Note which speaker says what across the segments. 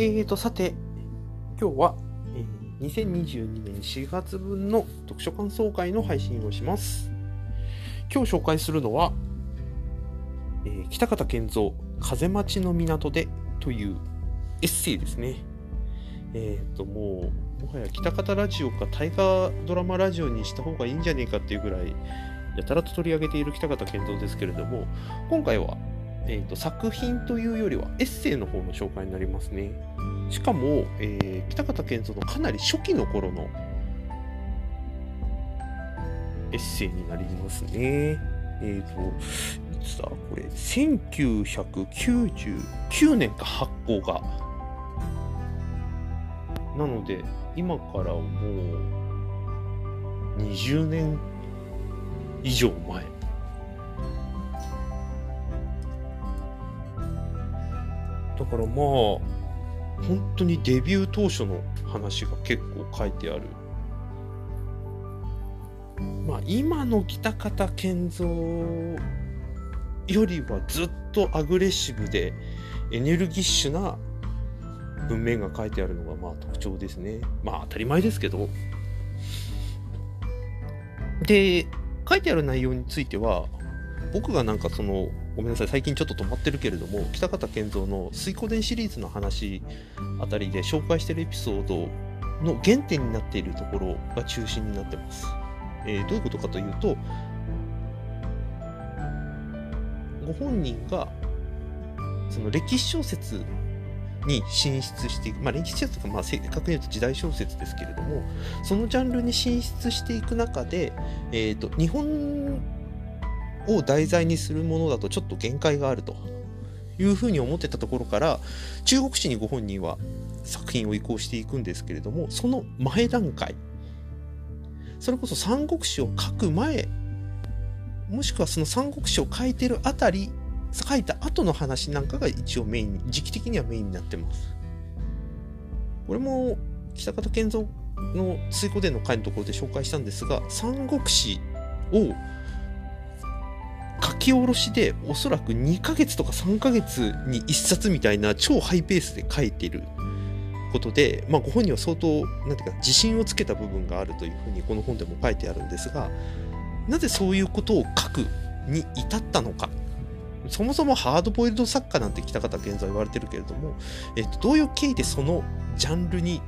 Speaker 1: えーと、さて、今日は、えー、2022年4月分の読書感想会の配信をします。今日紹介するのは、えー、北方健三、風待ちの港でというエッセイですね。えっ、ー、と、もう、もはや北方ラジオか大河ドラマラジオにした方がいいんじゃねえかっていうぐらい、やたらと取り上げている北方健三ですけれども、今回は、えーと、作品というよりはエッセイの方の紹介になりますね。しかも、えー、北方健三のかなり初期の頃のエッセイになりますね。えっ、ー、と、いつだ？これ、1999年か発行が。なので、今からもう20年以上前。からまあ、本当にデビュー当初の話が結構書いてある。まあ今の北方健三よりはずっとアグレッシブでエネルギッシュな文面が書いてあるのがまあ特徴ですね。まあ当たり前ですけど。で、書いてある内容については、僕がなんかその、ごめんなさい、最近ちょっと止まってるけれども、北方健三の水湖伝シリーズの話あたりで紹介してるエピソードの原点になっているところが中心になってます。えー、どういうことかというと、ご本人がその歴史小説に進出していく、まあ、歴史小説とか、まあ、正確に言うと時代小説ですけれどもそのジャンルに進出していく中で、えーと、日本を題材にするものだとちょっと限界があるというふうに思ってたところから中国史にご本人は作品を移行していくんですけれどもその前段階それこそ三国志を書く前もしくはその三国志を書いてるあたり書いた後の話なんかが一応メインに、時期的にはメインになってます。これも北方健三の水湖伝の回のところで紹介したんですが、三国志を書き下ろしでおそらく2ヶ月とか3ヶ月に1冊みたいな超ハイペースで書いてることで、まあ、ご本人は相当なんていうか自信をつけた部分があるというふうにこの本でも書いてあるんですがなぜそういうことを書くに至ったのかそもそもハードボイルド作家なんて北方現在言われてるけれども、えっと、どういう経緯でそのジャンルに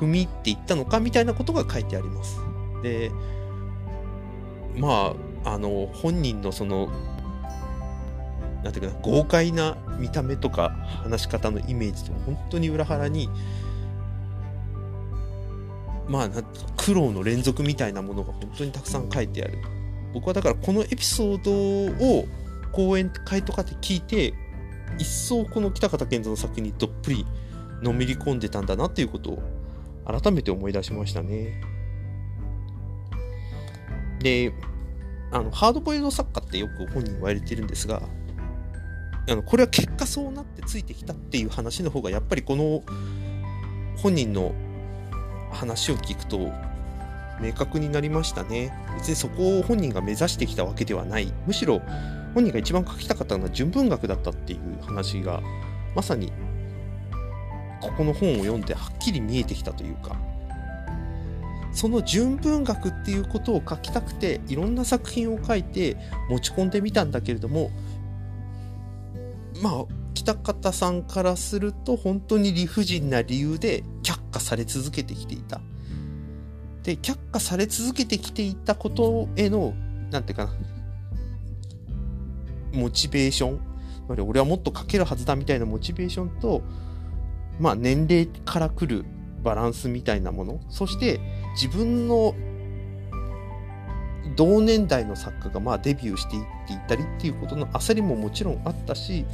Speaker 1: 踏み入っていったのかみたいなことが書いてあります。で、まあ、あの、本人のその、なんていうかな、豪快な見た目とか話し方のイメージと本当に裏腹に、まあ、苦労の連続みたいなものが本当にたくさん書いてある。僕はだからこのエピソードを講演会とかで聞いて、一層この北方健三の作品にどっぷりのめり込んでたんだなっていうことを改めて思い出しましたね。で、あの、ハードボイルド作家ってよく本人言われてるんですが、あのこれは結果そうなってついてきたっていう話の方がやっぱりこの本人の話を聞くと明確になりましたね。別にそこを本人が目指してきたわけではない。むしろ本人が一番書きたかったのは純文学だったっていう話がまさにここの本を読んではっきり見えてきたというかその純文学っていうことを書きたくていろんな作品を書いて持ち込んでみたんだけれどもまあ北方さんからすると本当に理不尽な理由で却下され続けてきていた。で却下され続けてきていたことへの何て言うかなモチベーション、俺はもっと書けるはずだみたいなモチベーションと、まあ年齢から来るバランスみたいなもの、そして自分の同年代の作家がまあデビューしていっていたりっていうことの焦りももちろんあったし、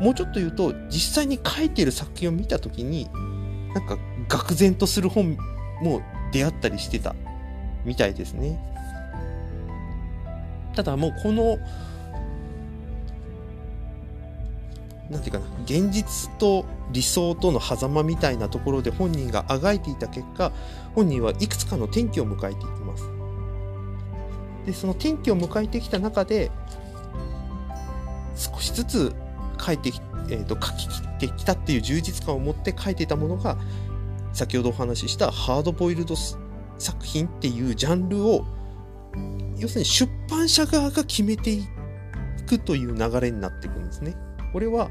Speaker 1: もうちょっと言うと実際に書いてる作品を見た時になんか愕然とする本も出会ったりしてたみたいですね。ただもうこのなんていうかな、現実と理想との狭間みたいなところで本人があがいていた結果、本人はいくつかの転機を迎えていきます。で、その転機を迎えてきた中で、少しずつ書いてき、えーと、書き切ってきたっていう充実感を持って書いていたものが先ほどお話ししたハードボイルド作品っていうジャンルを要するに出版社側が決めていくという流れになっていくんですね。これは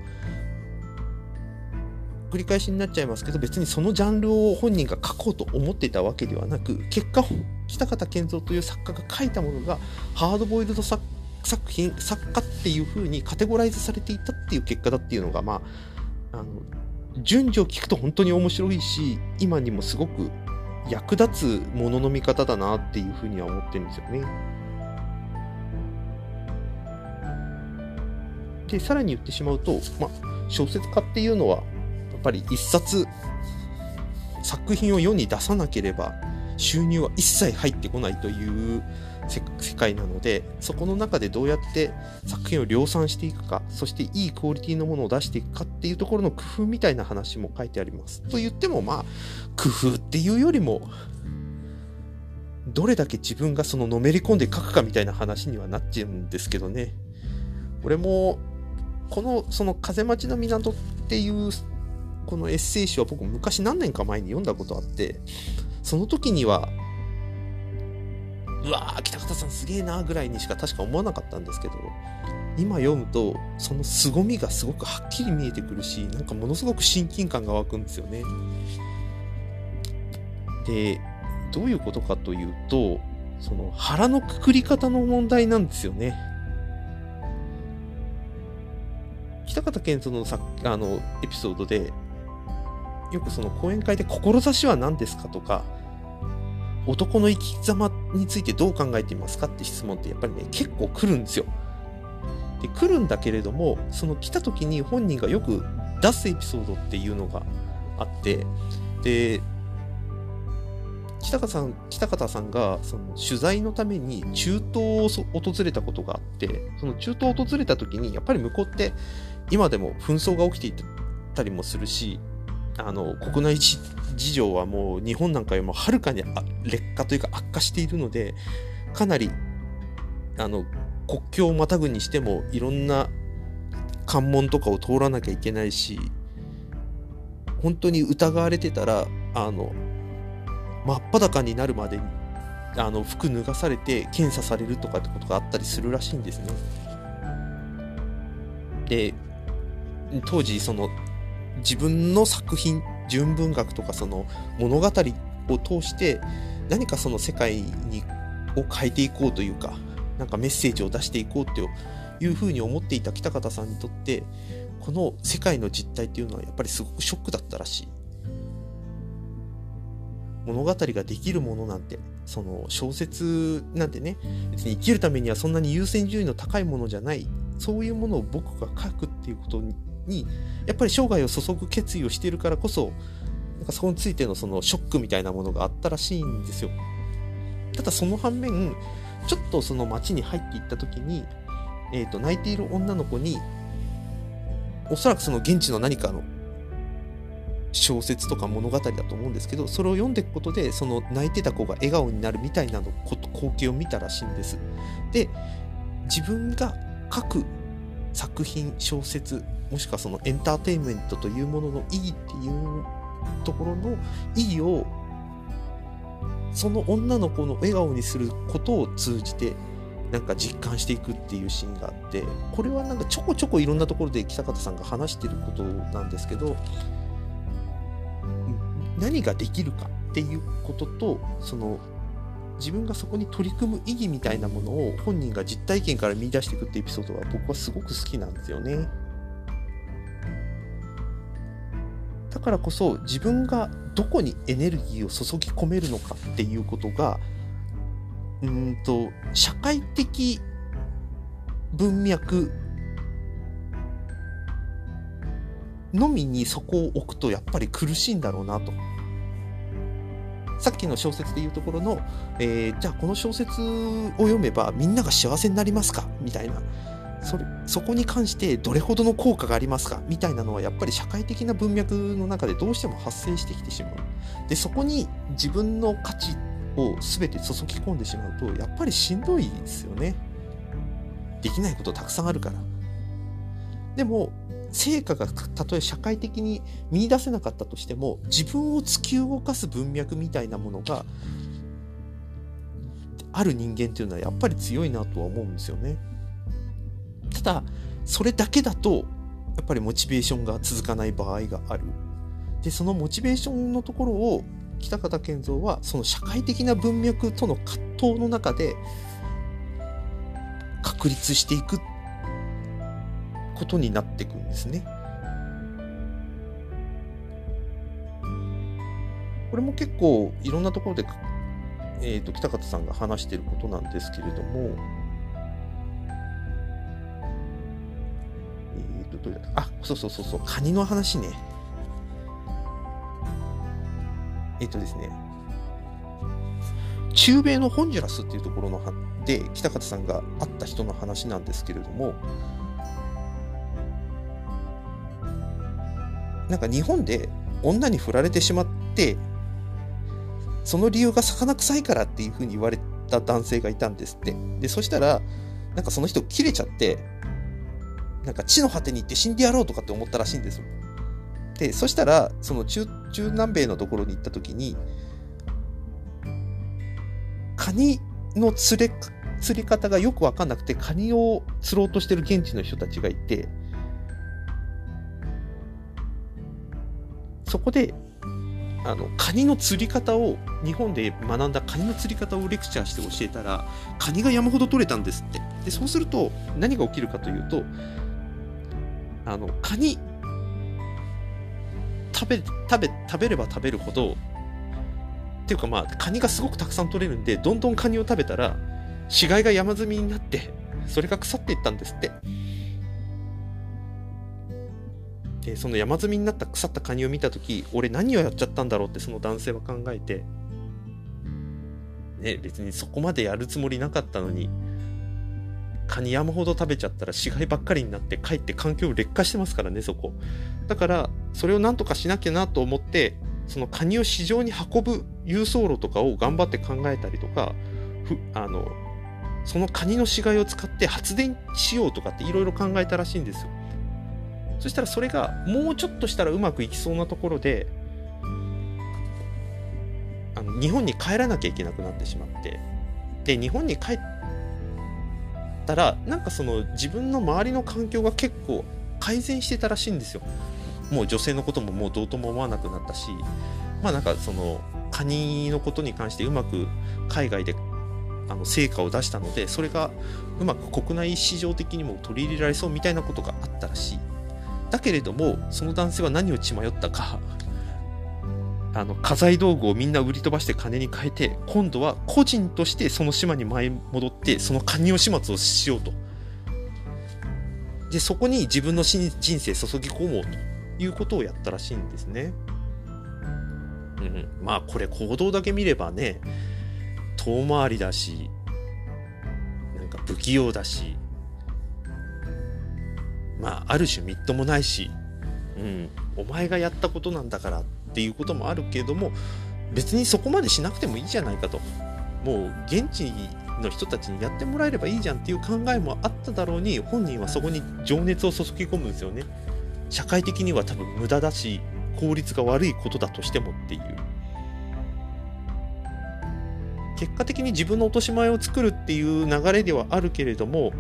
Speaker 1: 繰り返しになっちゃいますけど別にそのジャンルを本人が書こうと思っていたわけではなく結果北方健三という作家が書いたものがハードボイルド作品作家っていう風にカテゴライズされていたっていう結果だっていうのがまああの順序を聞くと本当に面白いし今にもすごく役立つものの見方だなっていうふうには思ってるんですよね。でさらに言ってしまうと、まあ、小説家っていうのはやっぱり一冊作品を世に出さなければ収入は一切入ってこないという世界なのでそこの中でどうやって作品を量産していくかそしていいクオリティのものを出していくかっていうところの工夫みたいな話も書いてあります。と言ってもまあ工夫っていうよりもどれだけ自分がそののめり込んで書くかみたいな話にはなっちゃうんですけどね。俺もこのその風待ちの港っていうこのエッセイ集は僕昔何年か前に読んだことあってその時にはうわー北方さんすげえなぐらいにしか確か思わなかったんですけど今読むとその凄みがすごくはっきり見えてくるしなんかものすごく親近感が湧くんですよね。でどういうことかというとその腹のくくり方の問題なんですよね。北方健三のさあのエピソードでよくその講演会で志は何ですか？とか男の生き様についてどう考えていますか？って質問ってやっぱりね、結構来るんですよ。で、来るんだけれども、その来た時に本人がよく出すエピソードっていうのがあって、で、北方さん北方さんがその取材のために中東を訪れたことがあってその中東を訪れた時にやっぱり向こうって今でも紛争が起きていたりもするしあの国内事情はもう日本なんかよりもはるかに劣化というか悪化しているのでかなりあの国境をまたぐにしてもいろんな関門とかを通らなきゃいけないし本当に疑われてたらあの真っ裸になるまでにあの服脱がされて検査されるとかってことがあったりするらしいんですね。で当時その自分の作品純文学とかその物語を通して何かその世界にを変えていこうというかなんかメッセージを出していこうというふうに思っていた北方さんにとってこの世界の実態っていうのはやっぱりすごくショックだったらしい物語ができるものなんてその小説なんてね別に生きるためにはそんなに優先順位の高いものじゃない。そういうものを僕が書くっていうことにやっぱり生涯を注ぐ決意をしているからこそなんかそこについてのそのショックみたいなものがあったらしいんですよ。ただその反面ちょっとその街に入っていった時に、えーと、泣いている女の子におそらくその現地の何かの小説とか物語だと思うんですけどそれを読んでいくことでその泣いてた子が笑顔になるみたいなの光景を見たらしいんです。で自分が書く作品小説もしくはそのエンターテインメントというものの意義っていうところの意義をその女の子の笑顔にすることを通じてなんか実感していくっていうシーンがあってこれはなんかちょこちょこいろんなところで北方さんが話してることなんですけど何ができるかっていうこととその自分がそこに取り組む意義みたいなものを本人が実体験から見出していくってエピソードは僕はすごく好きなんですよね。だからこそ自分がどこにエネルギーを注ぎ込めるのかっていうことがうんと社会的文脈のみにそこを置くとやっぱり苦しいんだろうなと。さっきの小説でいうところの、えー、じゃあこの小説を読めばみんなが幸せになりますか？みたいなそれそこに関してどれほどの効果がありますか？みたいなのはやっぱり社会的な文脈の中でどうしても発生してきてしまう。でそこに自分の価値を全て注ぎ込んでしまうとやっぱりしんどいですよね。できないことたくさんあるから。でも成果がたとえ社会的に見出せなかったとしても自分を突き動かす文脈みたいなものがある人間っていうのはやっぱり強いなとは思うんですよね。ただそれだけだとやっぱりモチベーションが続かない場合がある。でそのモチベーションのところを北方健三はその社会的な文脈との葛藤の中で確立していくっことになっていくんですね。これも結構いろんなところで、えーと、北方さんが話していることなんですけれども、えーと、どうやった？あそうそうそうそう、カニの話ね。えっ、ー、とですね、中米のホンジュラスっていうところので北方さんが会った人の話なんですけれどもなんか日本で女に振られてしまってその理由が魚臭いからっていうふうに言われた男性がいたんですって。でそしたらなんかその人切れちゃってなんか地の果てに行って死んでやろうとかって思ったらしいんですよ。でそしたらその中中南米のところに行った時にカニの釣れ釣り方がよく分かんなくてカニを釣ろうとしてる現地の人たちがいてそこであのカニの釣り方を日本で学んだカニの釣り方をレクチャーして教えたらカニが山ほど取れたんですって。でそうすると何が起きるかというとあのカニ食べ食べ食べれば食べるほどっていうかまあカニがすごくたくさん取れるんでどんどんカニを食べたら死骸が山積みになってそれが腐っていったんですって。でその山積みになった腐ったカニを見た時俺何をやっちゃったんだろうってその男性は考えてね別にそこまでやるつもりなかったのにカニ山ほど食べちゃったら死骸ばっかりになってかえって環境劣化してますからねそこ。だからそれをなんとかしなきゃなと思ってそのカニを市場に運ぶ郵送路とかを頑張って考えたりとかふあのそのカニの死骸を使って発電しようとかっていろいろ考えたらしいんですよ。そしたらそれがもうちょっとしたらうまくいきそうなところであの日本に帰らなきゃいけなくなってしまってで日本に帰ったらなんかその自分の周りの環境が結構改善してたらしいんですよ。もう女性のことももうどうとも思わなくなったしまあなんかそのカニのことに関してうまく海外であの成果を出したのでそれがうまく国内市場的にも取り入れられそうみたいなことがあったらしい。だけれどもその男性は何を血迷ったかあの家財道具をみんな売り飛ばして金に変えて今度は個人としてその島に舞い戻ってそのカニを始末をしようとでそこに自分の人生注ぎ込もうということをやったらしいんですね。うん、まあこれ行動だけ見ればね遠回りだしなんか不器用だしまあある種みっともないし、うん、お前がやったことなんだからっていうこともあるけれども別にそこまでしなくてもいいじゃないかと。もう現地の人たちにやってもらえればいいじゃんっていう考えもあっただろうに本人はそこに情熱を注ぎ込むんですよね。社会的には多分無駄だし効率が悪いことだとしてもっていう。結果的に自分の落とし前を作るっていう流れではあるけれども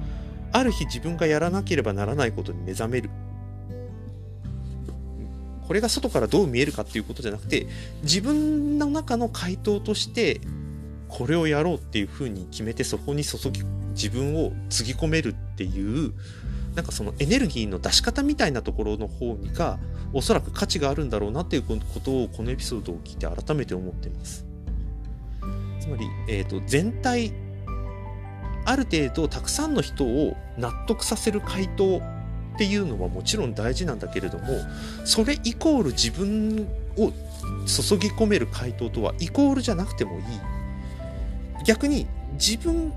Speaker 1: ある日自分がやらなければならないことに目覚めるこれが外からどう見えるかっていうことじゃなくて自分の中の回答としてこれをやろうっていうふうに決めてそこに注ぎ自分をつぎ込めるっていうなんかそのエネルギーの出し方みたいなところの方にがおそらく価値があるんだろうなっていうことをこのエピソードを聞いて改めて思っています。つまり、えーと、全体ある程度たくさんの人を納得させる回答っていうのはもちろん大事なんだけれどもそれイコール自分を注ぎ込める回答とはイコールじゃなくてもいい。逆に自分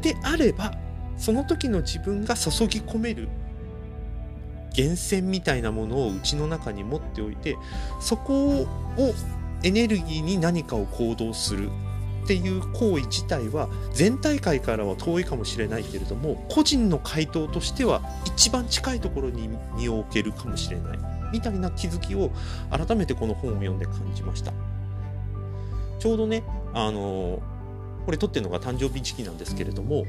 Speaker 1: であればその時の自分が注ぎ込める源泉みたいなものをうちの中に持っておいてそこをエネルギーに何かを行動する。っていう行為自体は全体会からは遠いかもしれないけれども個人の回答としては一番近いところに身を置けるかもしれない。みたいな気づきを改めてこの本を読んで感じました。ちょうどねあのこれ撮ってるのが誕生日時期なんですけれども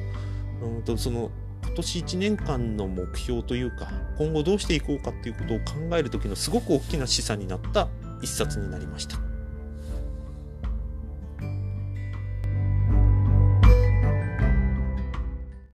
Speaker 1: うんとその今年1年間の目標というか今後どうしていこうかっていうことを考える時のすごく大きな示唆になった一冊になりました。